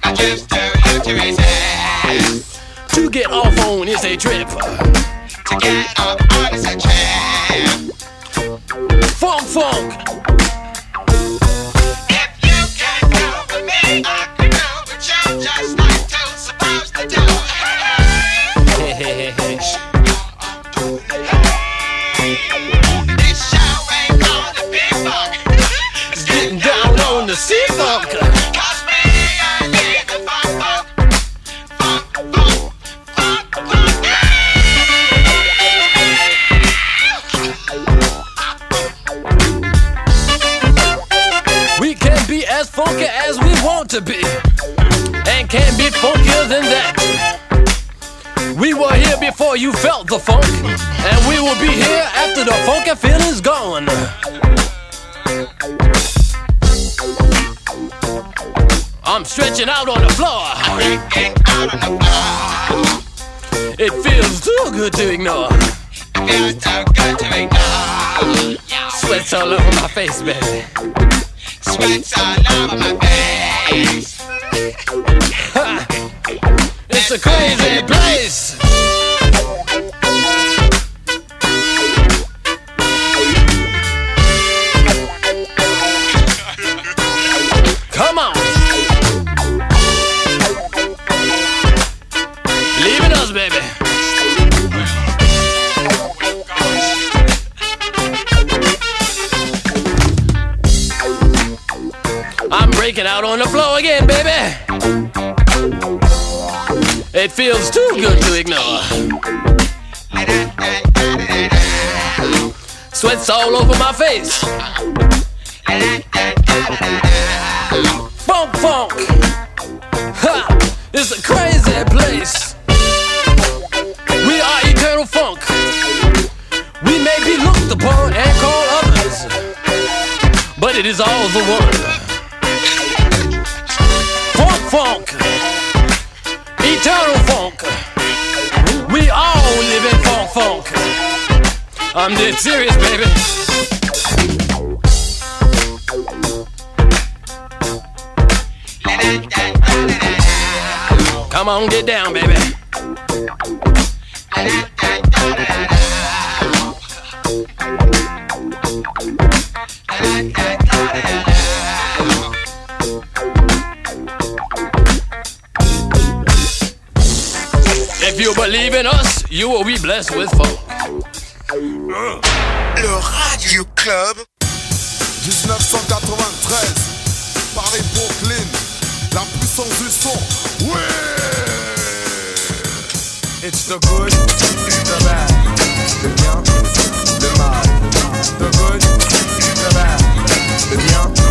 My drift's too hip to resist. To get off on is a trip. To get off on is a trip. Funk, funk. The funk, and we will be here after the funk. funky feeling's gone. I'm stretching out on the floor. It feels too good to ignore. It feels too good to ignore. Sweat's all over my face, baby. Sweat's all over my face. It's a crazy place. Out on the floor again, baby. It feels too good to ignore. Sweat's all over my face. Funk, funk. Ha! It's a crazy place. We are eternal funk. We may be looked upon and called others, but it is all the one. Funk, funk. I'm dead serious, baby. Come on, get down, baby. You believe in us, you will be blessed with funk. Le Radio Club 1993, Paris Brooklyn, la puissance du son. Ouais It's the good, the bad, le bien, le mal. The good, the bad, le bien.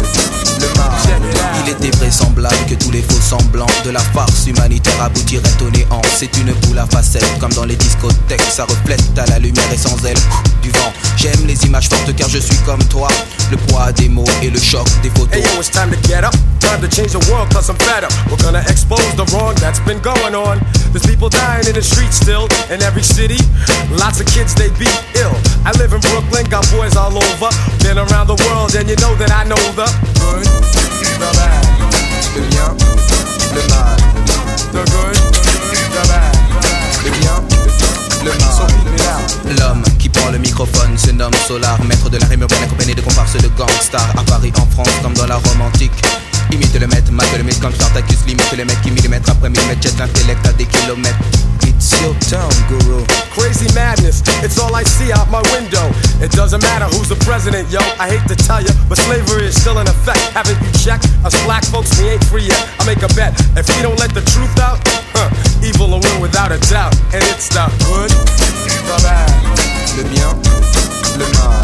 Vraisemblable que tous les faux semblants de la farce humanitaire aboutiraient au néant. C'est une boule à facettes, comme dans les discothèques. Ça reflète à la lumière et sans elle du vent. J'aime les images fortes car je suis comme toi. Le poids des mots et le choc des photos. Hey yo, it's time to get up. Time to change the world cause I'm fed up. We're gonna expose the wrong that's been going on. There's people dying in the streets still in every city. Lots of kids they beat ill. I live in Brooklyn, got boys all over. Been around the world and you know that I know the good, the bad, le bien, le mal. The good, the bad, le bien, le mal. L'homme prend le microphone se nomme Solar, maître de la rime urbaine accompagné de comparses de gangstar à Paris, en France, comme dans la Rome antique. Imite le maître, mate le mythe comme Spartacus, limite le mec qui millimètre après millimètre jette l'intellect à des kilomètres. It's your town, guru. Crazy madness, it's all I see out my window. It doesn't matter who's the president, yo. I hate to tell you, but slavery is still in effect. Haven't you checked? Us black folks, we ain't free yet. I make a bet. If we don't let the truth out, huh, evil will win without a doubt. And it's the good, le bien, le mal.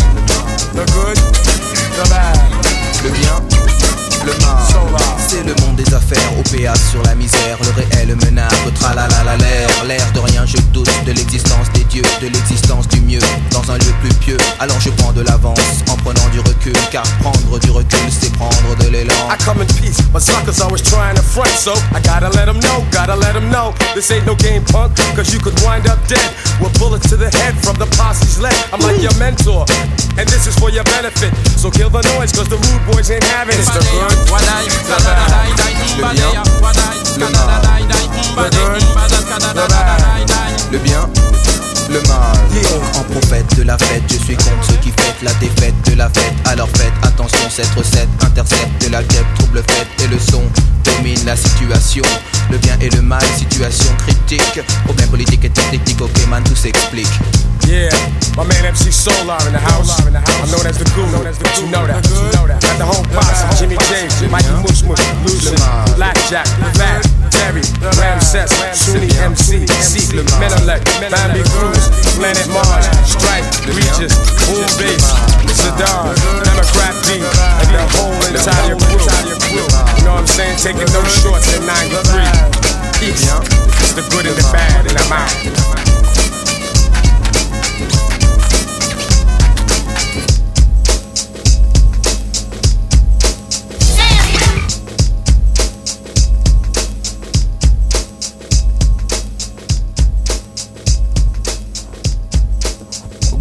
The good, the bad, le bien, affaires, OPA sur la misère, le réel menace, tralalala l'air, l'air de rien, je doute de l'existence des dieux, de l'existence du mieux, dans un lieu plus pieux. Alors je prends de l'avance en prenant du recul, car prendre du recul, c'est prendre de l'élan. I come in peace, but suckers always trying to front, so I gotta let them know, gotta let them know. This ain't no game punk, cause you could wind up dead with bullets to the head from the posse's leg. I'm like your mentor, and this is for your benefit. So kill the noise, cause the rude boys ain't having it. It's the good, the bad, le bien, le mal. The good, the bad, le bien, le mal. Donc, en prophète de la fête, je suis contre ceux qui fêtent la défaite de la fête. Alors faites attention, cette recette intercepte la guêpe, trouble fête et le son domine la situation. Le bien et le mal, situation critique. Problème politique et technique, ok man, tout s'explique. Yeah, my man MC Solar in the house. I'm known as the guru. You know that. Got the whole posse. Jimmy James, Mikey Mush, Lucy, Blackjack, Fat, Terry, Ramses, Sunni MC, Seek, Menelec, Bambi Cruz, Planet Mars, Strike, Regis, Bull Bass, Sadar, Democrat B, and the whole entire crew. You know what I'm saying? Taking no shorts in 93. Peace. It's the good and the bad, and I'm out.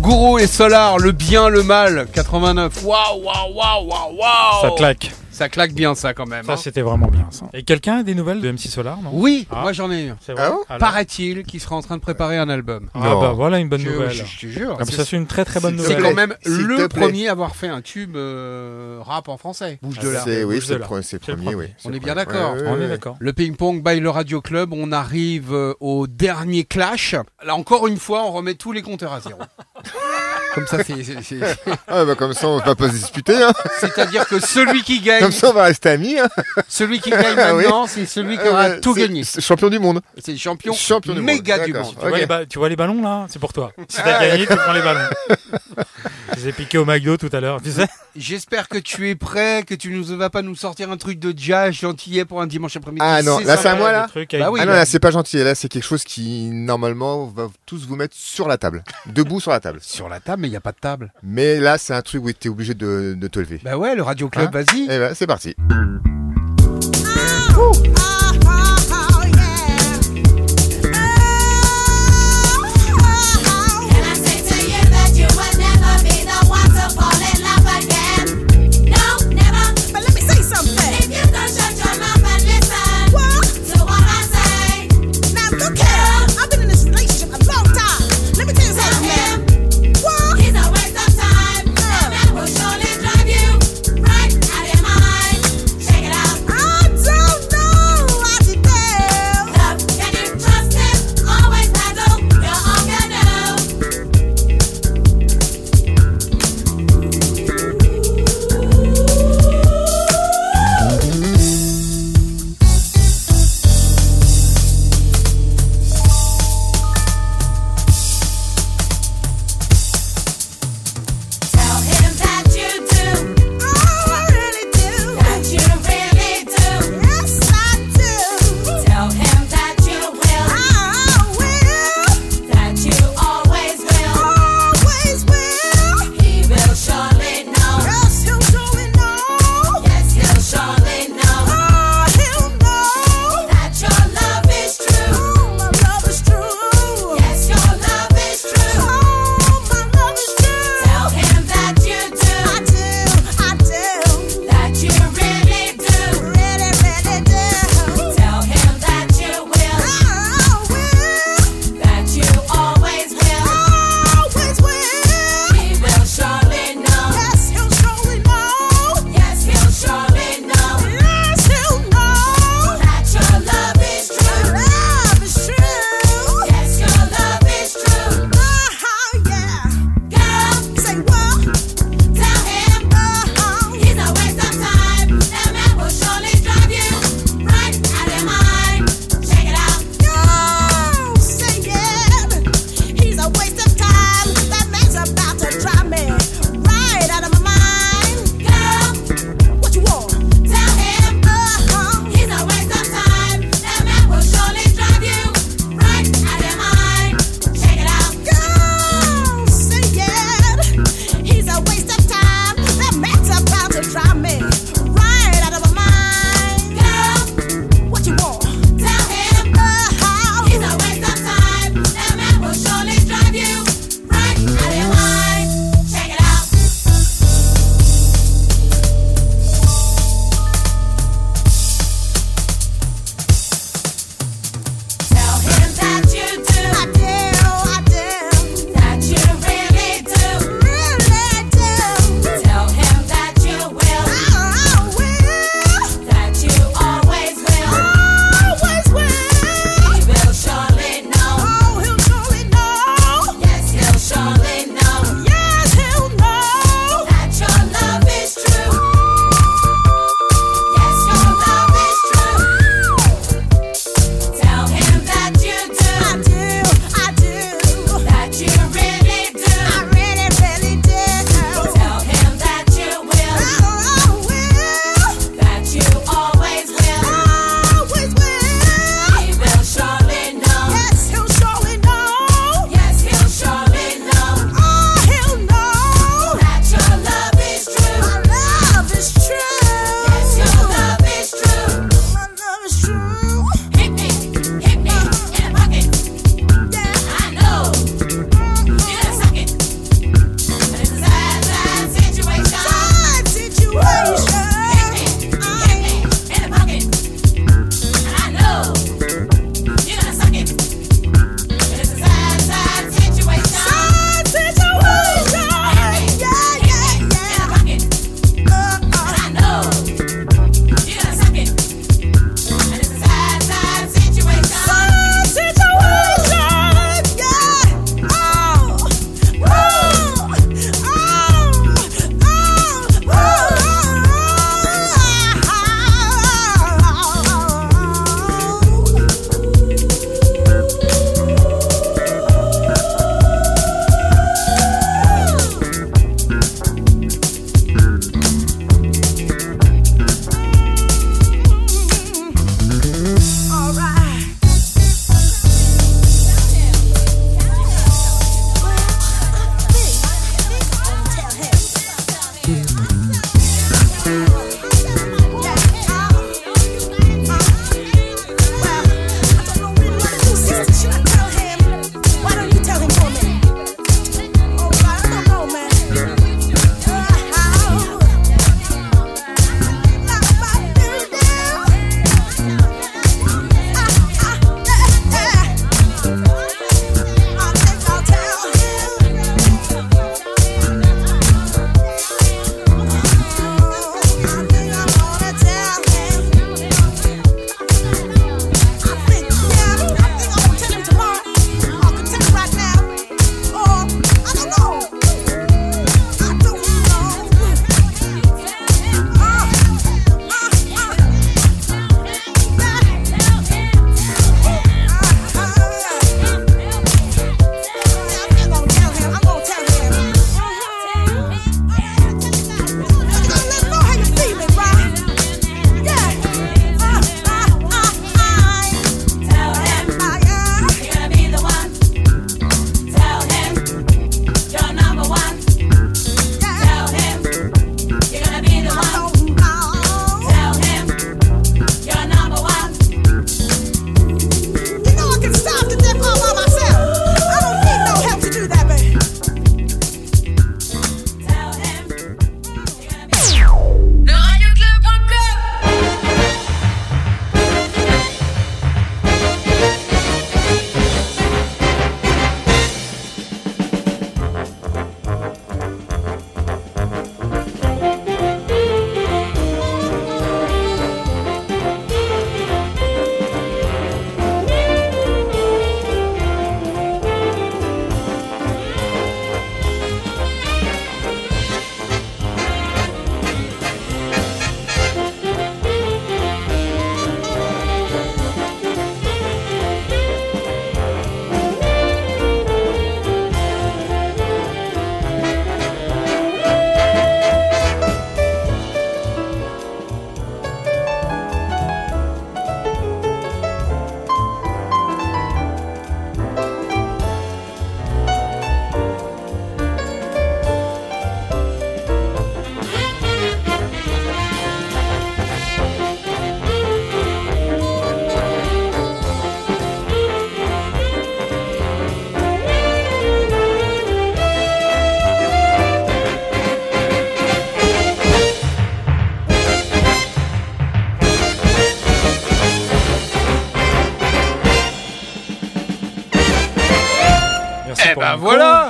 Gourou et Solar, le bien, le mal, 89. Waouh, waouh, waouh, waouh, waouh. Ça claque. Ça claque bien ça quand même. Ça, hein. c'était vraiment bien ça. Et quelqu'un a des nouvelles de MC Solar, non? Oui, Ah. moi j'en ai eu. C'est vrai? Alors Paraît-il qu'il sera en train de préparer un album. Ah bah voilà une bonne Je- nouvelle. Je, je te jure. Ah ça, c'est une très très bonne C'est nouvelle. quand même le premier à avoir fait un tube euh, rap en français. Bouge de là. C'est- oui, c'est le là. pre- c'est le premier, oui. On C'est est bien d'accord. Ouais, ouais, On est d'accord. Le ping-pong by le Radio Club, on arrive euh, au dernier clash. Là encore une fois, on remet tous les compteurs à zéro. Comme ça, c'est. c'est- c'est- Ah bah comme ça on va pas se disputer hein. C'est-à-dire que celui qui gagne. Comme ça on va rester amis hein. Celui qui gagne Ah oui. maintenant, c'est celui qui aura ouais, tout gagné. c'est champion du monde. C'est champion, Champion du monde, méga du d'accord. monde. Tu, vois les ba- tu vois les ballons là? C'est pour toi. Si Ah, t'as gagné, tu prends les ballons. Je les ai piqués au McDo tout à l'heure, tu sais. J'espère que tu es prêt, que tu ne vas pas nous sortir un truc de jazz gentillet pour un dimanche après-midi. Ah non, là c'est à moi là Bah oui, Ah non, là. là c'est pas gentil, là c'est quelque chose qui normalement va tous vous mettre sur la table. Debout sur la table. Sur la table, mais il n'y a pas de table. Mais là c'est un truc où tu es obligé de, de te lever. Bah ouais, le Radio Club, Hein? vas-y. Eh ben c'est parti.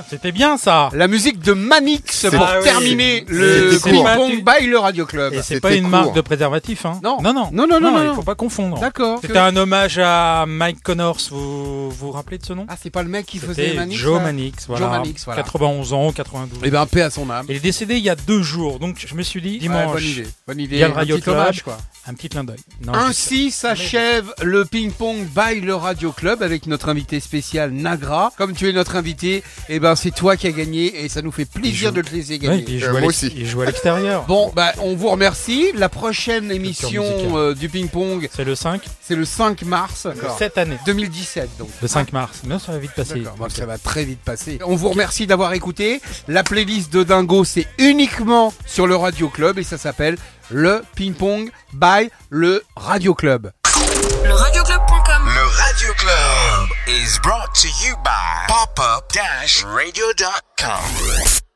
C'était bien ça. La musique de Manix pour Ah oui. terminer le c'est ping court. pong by le Radio Club. Et c'est pas une marque de préservatif, hein Non. non, non, Non, non, non, non, il faut pas confondre. D'accord. C'était Que- un hommage à Mike Connors. Vous vous, vous rappelez de ce nom? Ah, c'est pas le mec qui faisait Manix Joe là Manix, voilà. Joe Manix, voilà. 91 ans, 92. Eh ben, paix à son âme. Il est décédé il y a deux jours, donc je me suis dit dimanche. bonne idée, bonne idée. Il y a le Un Radio petit Club, quoi. Un petit clin d'œil. Non. Ainsi s'achève le ping-pong by le Radio Club avec notre invité spécial Nagra. Comme tu es notre invité, eh ben c'est toi qui as gagné et ça nous fait plaisir de te laisser gagner. Ouais, il joue à l'ex- Il joue à l'extérieur. Bon, bah on vous remercie. La prochaine émission euh, du ping-pong, C'est le 5 c'est le 5 mars. cette année. 2017 donc. Le 5 mars. Non, ça va vite passer. D'accord, bon, ça va très vite passer. On vous remercie d'avoir écouté. La playlist de Dingo, c'est uniquement sur le Radio Club et ça s'appelle le ping-pong by le Radio Club. Le radioclub.com. Le Radio Club is brought to you by popup-radio.com.